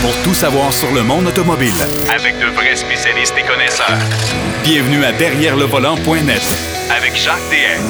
pour tout savoir sur le monde automobile. Avec de vrais spécialistes et connaisseurs. Bienvenue à Derrière le volant.net Avec Jacques DM.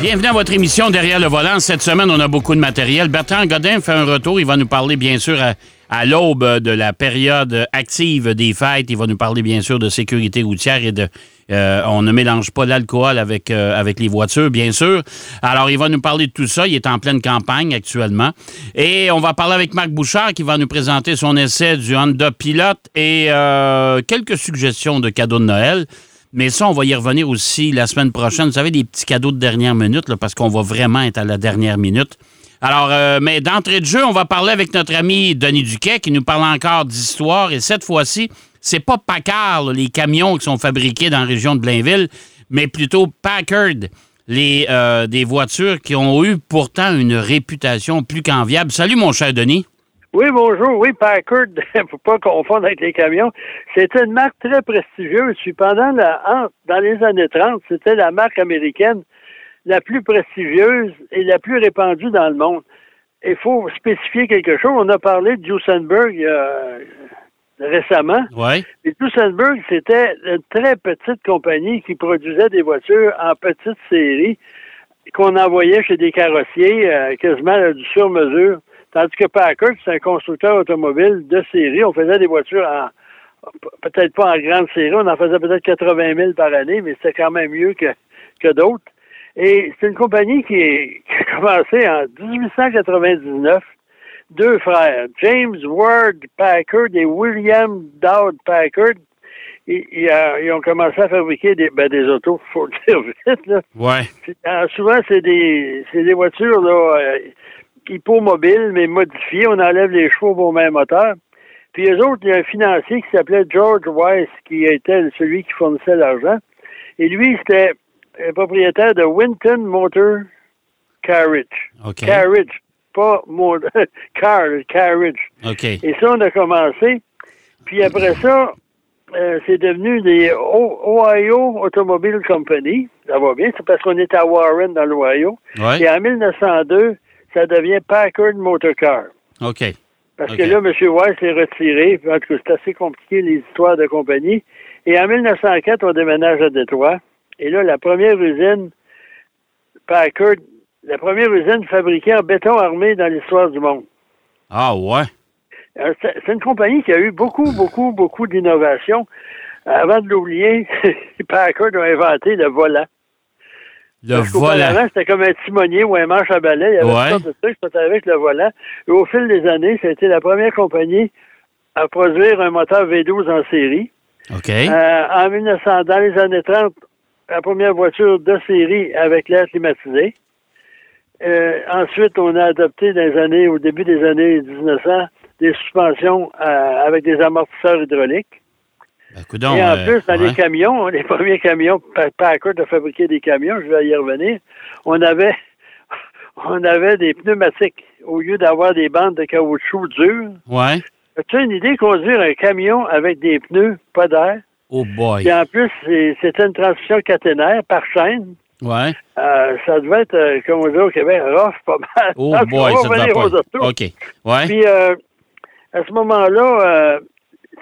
Bienvenue à votre émission Derrière le volant. Cette semaine, on a beaucoup de matériel. Bertrand Godin fait un retour. Il va nous parler, bien sûr, à, à l'aube de la période active des fêtes. Il va nous parler, bien sûr, de sécurité routière et de. euh, on ne mélange pas l'alcool avec, euh, avec les voitures, bien sûr. Alors, il va nous parler de tout ça. Il est en pleine campagne actuellement. Et on va parler avec Marc Bouchard qui va nous présenter son essai du Honda Pilot et euh, quelques suggestions de cadeaux de Noël. Mais ça, on va y revenir aussi la semaine prochaine. Vous savez, des petits cadeaux de dernière minute, parce qu'on va vraiment être à la dernière minute. Alors, euh, mais d'entrée de jeu, on va parler avec notre ami Denis Duquet qui nous parle encore d'histoire. Et cette fois-ci, c'est pas Packard, les camions qui sont fabriqués dans la région de Blainville, mais plutôt Packard, les, euh, des voitures qui ont eu pourtant une réputation plus qu'enviable. Salut, mon cher Denis. Oui, bonjour. Oui, Packard, faut pas confondre avec les camions. C'était une marque très prestigieuse. Puis pendant la, dans les années 30, c'était la marque américaine la plus prestigieuse et la plus répandue dans le monde. Il faut spécifier quelque chose. On a parlé de Duesenberg euh, récemment. Oui. Et Duesenberg, c'était une très petite compagnie qui produisait des voitures en petite série qu'on envoyait chez des carrossiers euh, quasiment à du sur-mesure. Tandis que Packard, c'est un constructeur automobile de série. On faisait des voitures en peut-être pas en grande série, on en faisait peut-être 80 000 par année, mais c'était quand même mieux que, que d'autres. Et c'est une compagnie qui, est- qui a commencé en 1899. Deux frères, James Ward Packard et William Dowd Packard, ils, ils, euh, ils ont commencé à fabriquer des, ben, des autos, faut le dire vite, là. Ouais. Euh, souvent, c'est des, c'est des voitures là, euh, hippomobiles, mais modifiées. On enlève les chevaux au même moteur. Puis les autres, il y a un financier qui s'appelait George Weiss, qui était celui qui fournissait l'argent. Et lui, c'était propriétaire de Winton Motor Carriage. Carriage, pas motor, car, carriage. OK. Et ça, on a commencé. Puis après ça, euh, c'est devenu des Ohio Automobile Company. Ça va bien, c'est parce qu'on est à Warren, dans l'Ohio. Ouais. Et en 1902, ça devient Packard Motor Car. OK. Parce que là, M. Weiss est retiré. En tout cas, c'est assez compliqué, les histoires de compagnie. Et en 1904, on déménage à Détroit. Et là, la première usine, Packard, la première usine fabriquée en béton armé dans l'histoire du monde. Ah, ouais? Euh, C'est une compagnie qui a eu beaucoup, beaucoup, beaucoup d'innovations. Avant de l'oublier, Packard a inventé le volant. Le Parce volant. C'était comme un timonier ou un manche à balai. Il y avait Ouais. toutes sortes de trucs, c'était avec le volant. Et au fil des années, ça a été la première compagnie à produire un moteur V12 en série. OK. Euh, en 1900, dans les années 30, la première voiture de série avec l'air climatisé. Euh, ensuite, on a adopté dans les années, au début des années 1900, des suspensions euh, avec des amortisseurs hydrauliques. Ben, coudonc, Et en euh, plus, dans ouais. les camions, les premiers camions, Pa- Packard a fabriqué des camions, je vais y revenir, on avait, on avait des pneumatiques au lieu d'avoir des bandes de caoutchouc dures. Ouais. As-tu une idée conduire un camion avec des pneus, pas d'air? Oh boy. Puis en plus, c'était une transmission caténaire par chaîne. Ouais. Euh, ça devait être, euh, comme on dit au Québec, rough, pas mal. Oh boy, ça va devait aux pas. OK. Ouais. Puis, euh, à ce moment-là,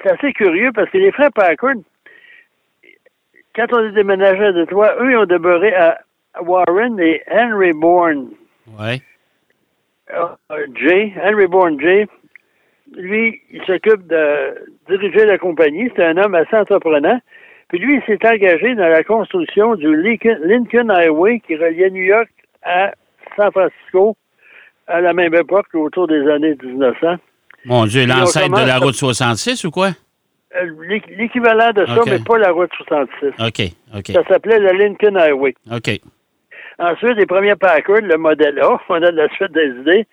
c'est assez curieux parce que les frères Packard, quand on est déménagé à Détroit, eux, ils ont demeuré à Warren et Henry Bourne Ouais. euh, J, Henry Bourne J, lui, il s'occupe de diriger la compagnie. C'est un homme assez entreprenant. Puis lui, il s'est engagé dans la construction du Lincoln, Lincoln Highway qui reliait New York à San Francisco à la même époque, autour des années 1900. Mon Dieu, l'ancêtre de la route 66 ou quoi? Euh, l'é- L'équivalent de ça, mais pas la route 66. OK. OK. Ça s'appelait le Lincoln Highway. OK. Ensuite, les premiers Packard, le modèle A, on a de la suite des idées.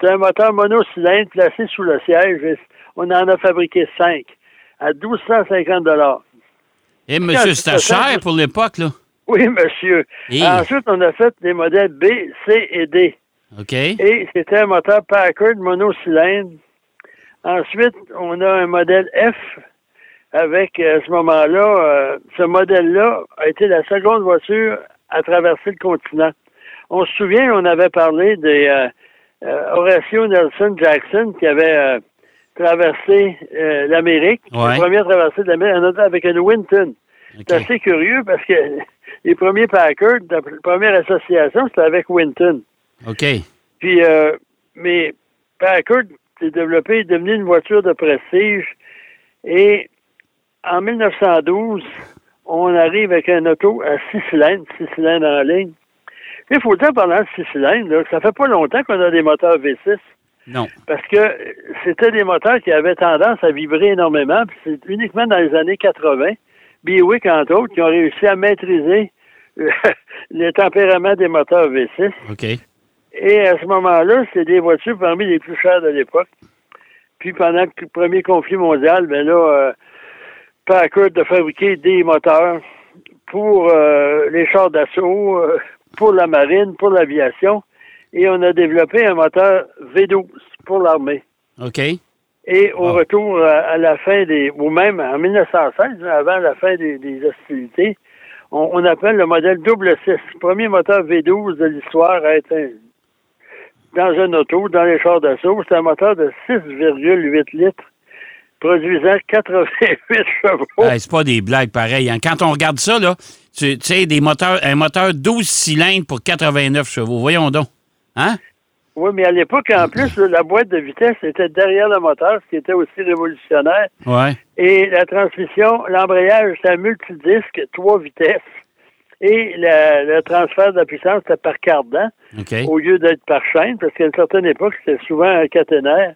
C'était un moteur monocylindre placé sous le siège. et On en a fabriqué cinq à 1250 dollars. Eh, monsieur, c'était cher pour l'époque, là. Oui, monsieur. Et- Ensuite, on a fait des modèles B, C et D. OK. Et c'était un moteur Packard monocylindre. Ensuite, on a un modèle F avec, à ce moment-là, euh, ce modèle-là a été la seconde voiture à traverser le continent. On se souvient, on avait parlé des, euh, euh, Horatio Nelson Jackson qui avait euh, traversé euh, l'Amérique, Ouais. le premier à traverser l'Amérique, avec une Winton. C'est assez curieux parce que les premiers Packard, la première association, c'était avec Winton. OK. Puis, euh, mais Packard s'est développé, est devenu une voiture de prestige. Et en 1912, on arrive avec un auto à six cylindres, six cylindres en ligne. Il faut dire pendant six cylindres, là, ça fait pas longtemps qu'on a des moteurs V6 Non. parce que c'était des moteurs qui avaient tendance à vibrer énormément. Puis c'est uniquement dans les années 80, Buick entre autres, qui ont réussi à maîtriser euh, le tempérament des moteurs V6. OK. Et à ce moment-là, c'est des voitures parmi les plus chères de l'époque. Puis pendant le premier conflit mondial, ben là, euh, Packard a fabriqué des moteurs pour euh, les chars d'assaut, euh, pour la marine, pour l'aviation. Et on a développé un moteur V12 pour l'armée. OK. Et au retour à, à la fin des, ou même en 1916, avant la fin des, des hostilités, on, on appelle le modèle double 6, premier moteur V12 de l'histoire à être un- dans un auto, dans les chars d'assaut. C'est un moteur de 6,8 litres, produisant 88 chevaux. Hey, c'est pas des blagues pareilles. hein. Quand on regarde ça, là, tu tu sais, des moteurs, un moteur 12 cylindres pour 89 chevaux. Voyons donc. Hein? Oui, mais à l'époque, en plus, la boîte de vitesse était derrière le moteur, ce qui était aussi révolutionnaire. Ouais. Et la transmission, l'embrayage, c'était un multidisque, trois vitesses. Et le transfert de la puissance, c'était par cardan, au lieu d'être par chaîne, parce qu'à une certaine époque, c'était souvent un caténaire.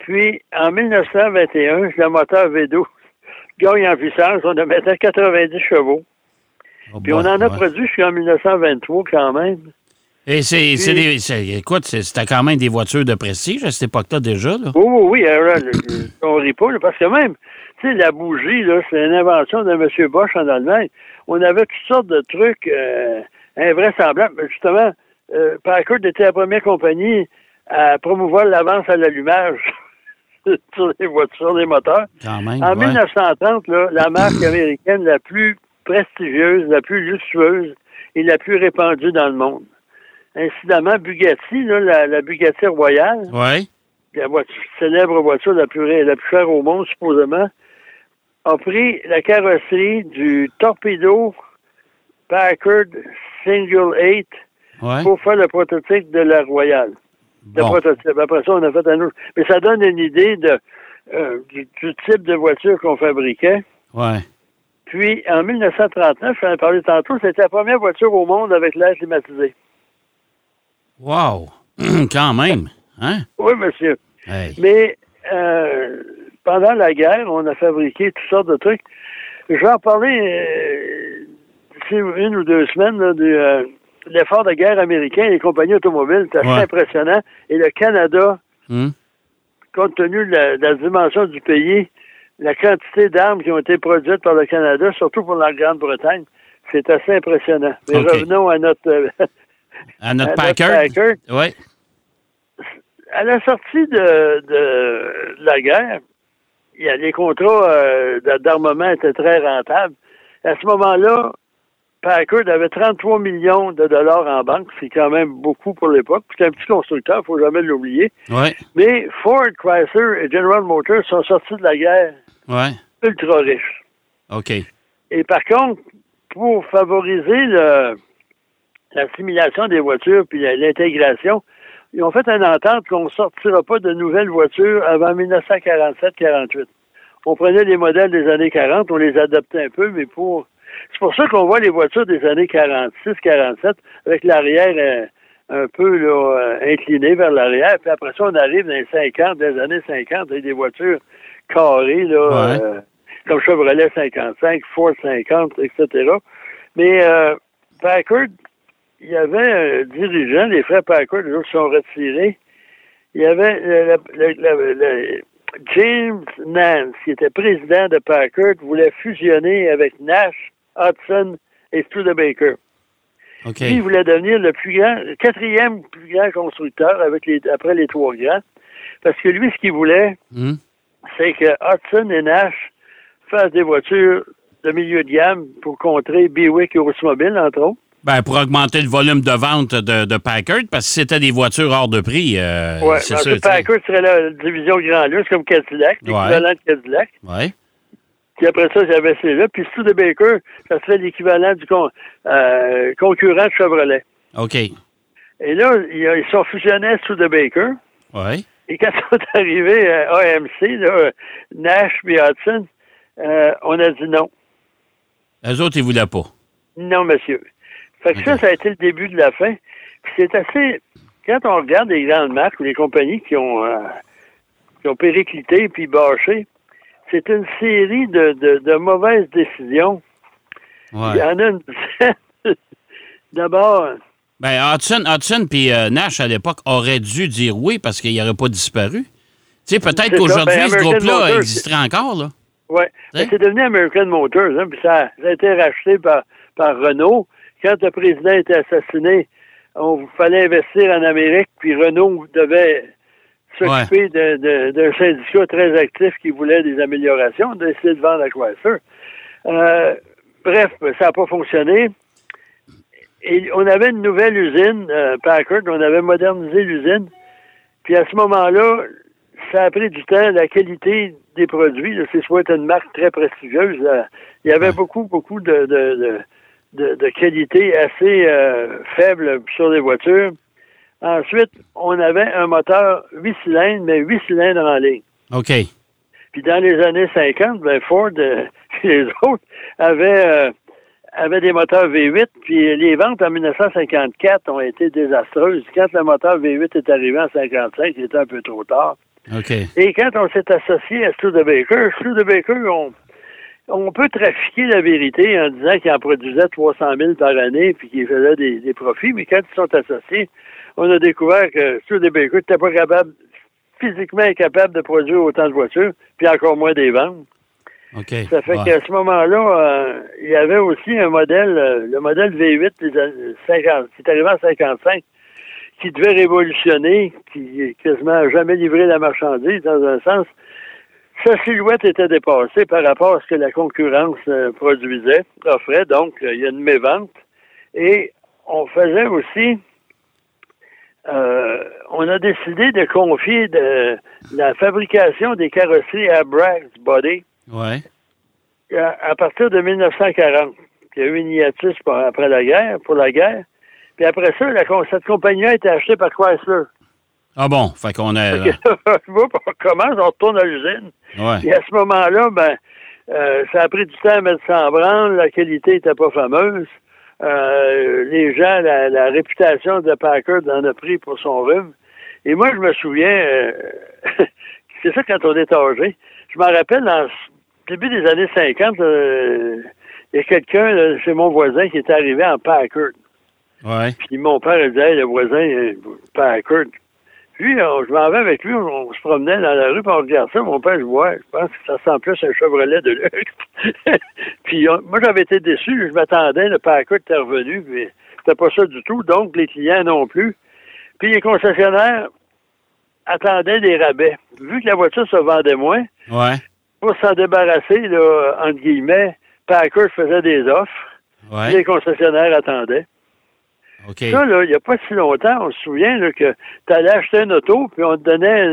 Puis, en 1921, le moteur V12 gagne en puissance. On a maintenant 90 chevaux. Oh Puis, on en a ouais. produit jusqu'en 1923 quand même. Et c'est, des, écoute, c'était quand même des voitures de prestige à cette époque-là déjà. Là. Oui, oui, oui. alors, on rit pas, là, parce que même, tu sais, la bougie, là, c'est une invention de M. Bosch en Allemagne. On avait toutes sortes de trucs euh, invraisemblables. Mais Justement, euh, Packard était la première compagnie à promouvoir l'avance à l'allumage sur les voitures, les moteurs. Quand même. En ouais. 1930, là, la marque américaine la plus prestigieuse, la plus luxueuse et la plus répandue dans le monde. Incidemment, Bugatti, là, la, la Bugatti Royale, Ouais. la voiture, célèbre voiture la plus, la plus chère au monde, supposément, a pris la carrosserie du Torpedo Packard Single 8 Ouais. pour faire le prototype de la Royale. Le Bon. prototype. Après ça, on a fait un autre. Mais ça donne une idée de, euh, du, du type de voiture qu'on fabriquait. Ouais. Puis, en 1939, j'en ai parlé tantôt, c'était la première voiture au monde avec l'air climatisé. Wow. quand même. Hein? Oui, monsieur. Hey. Mais euh, pendant la guerre, on a fabriqué toutes sortes de trucs. Je vais en parler euh, d'ici une ou deux semaines là, de euh, l'effort de guerre américain et les compagnies automobiles. C'est assez Ouais. impressionnant. Et le Canada, Hum? compte tenu de la, de la dimension du pays, la quantité d'armes qui ont été produites par le Canada, surtout pour la Grande-Bretagne, c'est assez impressionnant. Mais revenons à notre, euh, À notre à. Ouais. à la sortie de, de la guerre, il y a les contrats euh, d'armement étaient très rentables. À ce moment-là, Packard avait 33 millions de dollars en banque, c'est quand même beaucoup pour l'époque. C'est un petit constructeur, il faut jamais l'oublier. Ouais. Mais Ford, Chrysler et General Motors sont sortis de la guerre Ouais. ultra riches. OK. Et par contre, pour favoriser l'assimilation des voitures puis l'intégration, ils ont fait une entente qu'on ne sortira pas de nouvelles voitures avant 1947-48. On prenait les modèles des années 40, on les adaptait un peu, mais pour... C'est pour ça qu'on voit les voitures des années 46-47 avec l'arrière euh, un peu là, euh, incliné vers l'arrière. Puis après ça, on arrive dans les 50, des années 50, avec des voitures carrées, là, Ouais. euh, comme Chevrolet 55, Ford 50, etc. Mais euh, Packard, il y avait un dirigeant, les frères Packard, les autres sont retirés. Il y avait le- le- le- le- James Nance, qui était président de Packard, voulait fusionner avec Nash, Hudson et Studebaker. OK. Lui, il voulait devenir le plus grand, le quatrième plus grand constructeur avec les, après les trois grands. Parce que lui, ce qu'il voulait, Hum? c'est que Hudson et Nash fassent des voitures de milieu de gamme pour contrer Buick et Oldsmobile, entre autres. Ben, pour augmenter le volume de vente de, de Packard, parce que c'était des voitures hors de prix. Euh, Oui, Packard serait la division Grand Luxe comme Cadillac, l'équivalent de Cadillac. Oui. Puis après ça, j'avais celui-là. Puis Studebaker, ça serait l'équivalent du con- euh, concurrent de Chevrolet. OK. Et là, ils sont fusionnés à Studebaker. Oui. Et quand ils sont arrivés à AMC, là, Nash et Hudson, euh, on a dit non. Les autres, ils ne voulaient pas. Non, monsieur. Fait que ça, ça a été le début de la fin. Puis c'est assez. Quand on regarde les grandes marques ou les compagnies qui ont, euh, qui ont périclité puis bâché, c'est une série de, de, de mauvaises décisions. Il y en a une. D'abord, Ben, Hudson, Hudson puis euh, Nash, à l'époque, auraient dû dire oui parce qu'il n'aurait pas disparu. Tu sais, peut-être qu'aujourd'hui, Ben, ce groupe-là existerait encore, là. ouais. Hein? Mais c'est devenu American Motors, hein, puis ça, ça a été racheté par, par Renault. Quand le président était assassiné, on fallait investir en Amérique, puis Renault devait s'occuper d'un syndicat très actif qui voulait des améliorations, on a décidé de vendre à Chrysler. Euh, bref, ça n'a pas fonctionné. Et on avait une nouvelle usine, euh, Packard, on avait modernisé l'usine. Puis à ce moment-là, ça a pris du temps, la qualité des produits, c'est soit une marque très prestigieuse, il y avait beaucoup, beaucoup de, de, de, de- de qualité assez euh, faible sur les voitures. Ensuite, on avait un moteur 8 cylindres, mais 8 cylindres en ligne. OK. Puis dans les années 50, ben Ford euh, et les autres avaient, euh, avaient des moteurs V8, puis les ventes en 1954 ont été désastreuses. Quand le moteur V8 est arrivé en 55, il était un peu trop tard. OK. Et quand on s'est associé à Studebaker, Studebaker, on, on peut trafiquer la vérité en disant qu'ils en produisaient 300 000 par année puis qu'ils faisaient des, des profits, mais quand ils sont associés, on a découvert que Studebaker n'était pas capable, physiquement incapable de produire autant de voitures, puis encore moins des ventes. OK. Ça fait Ouais. qu'à ce moment-là, euh, il y avait aussi un modèle, euh, le modèle V8 des années 50, qui est arrivé en 55, qui devait révolutionner, qui quasiment a jamais livré la marchandise dans un sens. Sa silhouette était dépassée par rapport à ce que la concurrence euh, produisait, offrait. Donc, il y a une mévente. Et on faisait aussi, euh, on a décidé de confier de, la fabrication des carrosseries à Bragg's Body Ouais. à, à partir de 1940. Il y a eu une hiatus pour- après la guerre, pour la guerre. Puis après ça, la, cette compagnie a été achetée par Chrysler. Ah bon, fait qu'on a... Fait que là, on commence, on retourne à l'usine. Ouais. Et à ce moment-là, ben, euh, ça a pris du temps à mettre ça en branle. La qualité n'était pas fameuse. Euh, les gens, la, la réputation de Packard en a pris pour son rhume. Et moi, je me souviens, euh, c'est ça quand on est âgé. Je m'en rappelle, dans le début des années 50, euh, il y a quelqu'un, c'est mon voisin, qui était arrivé en Packard. Ouais. Puis mon père il disait, Hey, le voisin, Packard. Puis, on- je m'en vais avec lui, on, on se promenait dans la rue, puis on regarde ça. Mon père, je vois, je pense que ça sent plus un Chevrolet de luxe. puis, on- moi, j'avais été déçu. Je m'attendais, le Packard était revenu, puis c'était pas ça du tout. Donc, les clients non plus. Puis, les concessionnaires attendaient des rabais. Vu que la voiture se vendait moins, Ouais. pour s'en débarrasser, là, entre guillemets, Packard faisait des offres. puis Ouais. Les concessionnaires attendaient. Ça, là, il n'y a pas si longtemps, on se souvient là, que tu allais acheter une auto, puis on te donnait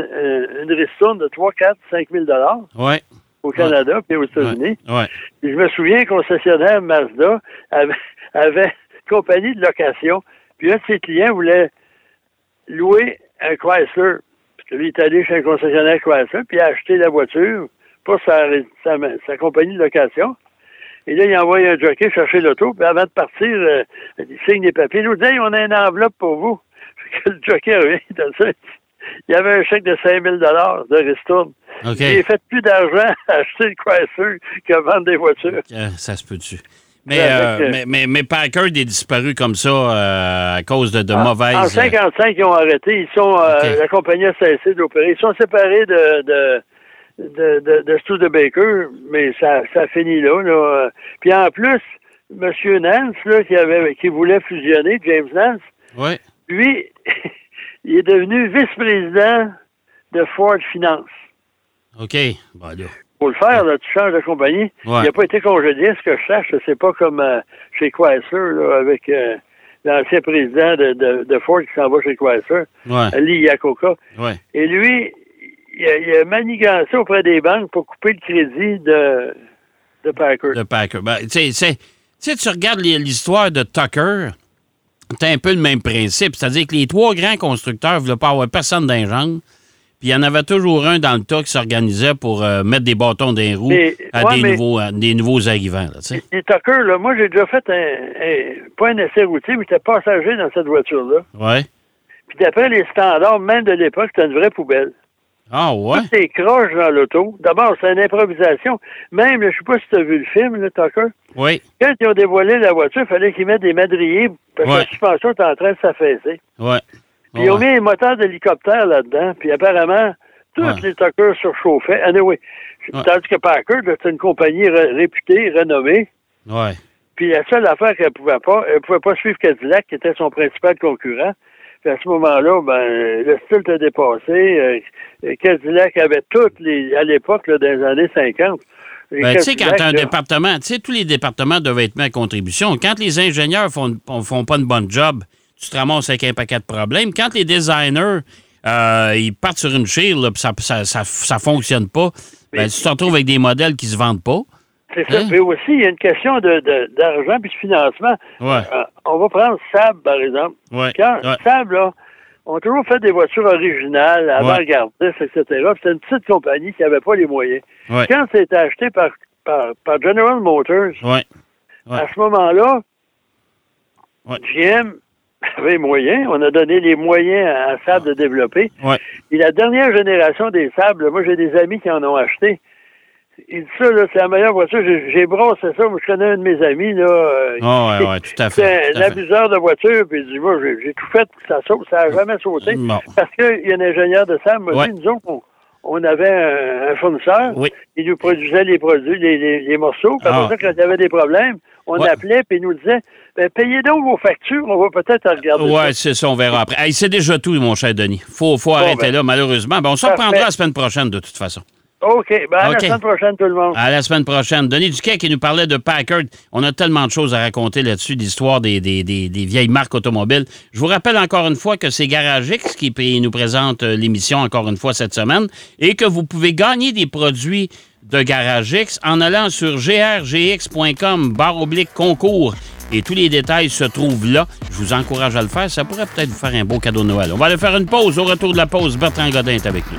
une ristourne de 3, 4, 5 000 Ouais. au Canada puis aux États-Unis. Ouais. Je me souviens qu'un concessionnaire Mazda avait, avait une compagnie de location, puis un de ses clients voulait louer un Chrysler. Que lui, il est allé chez un concessionnaire Chrysler, puis il a acheté la voiture pour sa, sa, sa compagnie de location. Et là, il envoie un jockey chercher l'auto, puis avant de partir, euh, il signe des papiers. L'autre dit, Hey, on a une enveloppe pour vous. Fait que le jockey revient, il donne ça. Il y avait un chèque de 5 000 de ristourne. OK. J'ai fait plus d'argent à acheter le Chrysler que vendre des voitures. Euh, ça se peut-tu? Mais, euh, euh, mais, mais, mais Packard est disparu comme ça euh, à cause de, de En- mauvaises... En 55, ils ont arrêté. Ils sont, euh, OK. la compagnie a cessé d'opérer. Ils sont séparés de, de, de, de, de Studebaker, mais ça, ça finit là, là. Puis en plus, M. Nance, là, qui avait, qui voulait fusionner, James Nance, Ouais. lui, il est devenu vice-président de Ford Finance. OK. Bon, là. faut le faire, là, tu changes de compagnie. Ouais. Il n'a pas été congédié, ce que je sache. C'est pas comme euh, chez Chrysler, là, avec euh, l'ancien président de, de, de Ford qui s'en va chez Chrysler, Ouais. Lee Iacocca. Ouais. Et lui, il a, il a manigancé auprès des banques pour couper le crédit de, de Packard. de Packer. Ben, tu sais, tu regardes l'histoire de Tucker, c'est un peu le même principe. C'est-à-dire que les trois grands constructeurs ne voulaient pas avoir personne jambes. Puis il y en avait toujours un dans le tas qui s'organisait pour euh, mettre des bâtons dans les roues Mais- à ouais, des, nouveaux, à des nouveaux arrivants. Là, Tucker, là, moi, j'ai déjà fait un, un- pas un essai routier, mais j'étais passager dans cette voiture-là. ouais. Puis d'après les standards, même de l'époque, c'était une vraie poubelle. Ah ouais? Toutes les croches dans l'auto. D'abord, c'est une improvisation. Même, je sais pas si tu as vu le film, là, Tucker. Oui. Quand ils ont dévoilé la voiture, il fallait qu'ils mettent des madriers parce que Ouais. la suspension était en train de s'affaisser. Ouais. Puis ils ont mis un moteur d'hélicoptère là-dedans. Puis apparemment, tous Ouais. les Tuckers surchauffaient. Anyway, Ouais. tandis que là, c'est une compagnie ré- réputée, renommée. Ouais. Puis la seule affaire qu'elle pouvait pas, elle pouvait pas suivre Cadillac, qui était son principal concurrent. À ce moment-là, ben, le style était dépassé. Euh, Cadillac avait toutes les, à l'époque, dans les années 50. les Ben, tu sais, quand as un là, département, tu sais, tous les départements doivent être mis à contribution. Quand les ingénieurs font, font pas une bonne job, tu te ramasses avec un paquet de problèmes. Quand les designers, euh, ils partent sur une chire, puis ça, ça, ça, ça fonctionne pas, ben, tu te retrouves avec des modèles qui se vendent pas. C'est ça. Hein? Puis aussi, il y a une question de, de- d'argent puis de financement. Ouais. Euh, on va prendre Saab, par exemple. Ouais. Quand ouais. Là, ont toujours fait des voitures originales, avant-gardistes, etc. C'était une petite compagnie qui n'avait pas les moyens. Quand c'était acheté par, par, par General Motors, à ce moment-là. GM avait les moyens. On a donné les moyens à Saab de développer. Et la dernière génération des Sables, moi j'ai des amis qui en ont acheté. Il dit ça, là, c'est la meilleure voiture. J'ai, j'ai brossé ça. Moi, je connais un de mes amis, là. euh, Ah, ouais, ouais, tout à c'est fait. tout un abuseur de voiture, puis il dit, moi, j'ai, tout fait pour que ça saute. Ça n'a jamais sauté. Bon. Parce qu'il y a un ingénieur de Sam m'a Ouais. dit, nous autres, on, on avait un, un fournisseur. Oui. Il nous produisait les produits, les, les, les morceaux. Puis Ah. ça, quand il y avait des problèmes, on Ouais. appelait, puis il nous disait, ben, payez donc vos factures, on va peut-être regarder ça. Ouais, c'est ça, on verra après. Hey, c'est déjà tout, mon cher Denis. Faut, faut arrêter ben. là, malheureusement. Ben, on se Parfait. reprendra la semaine prochaine, de toute façon. OK. Ben, à la semaine prochaine, tout le monde. À la semaine prochaine. Denis Duquet qui nous parlait de Packard. On a tellement de choses à raconter là-dessus, l'histoire des, des, des- des vieilles marques automobiles. Je vous rappelle encore une fois que c'est Garagix qui p- nous présente euh, l'émission encore une fois cette semaine et que vous pouvez gagner des produits de Garagix en allant sur grgx.com barre oblique concours. Et tous les détails se trouvent là. Je vous encourage à le faire. Ça pourrait peut-être vous faire un beau cadeau de Noël. On va aller faire une pause. Au retour de la pause, Bertrand Godin est avec nous.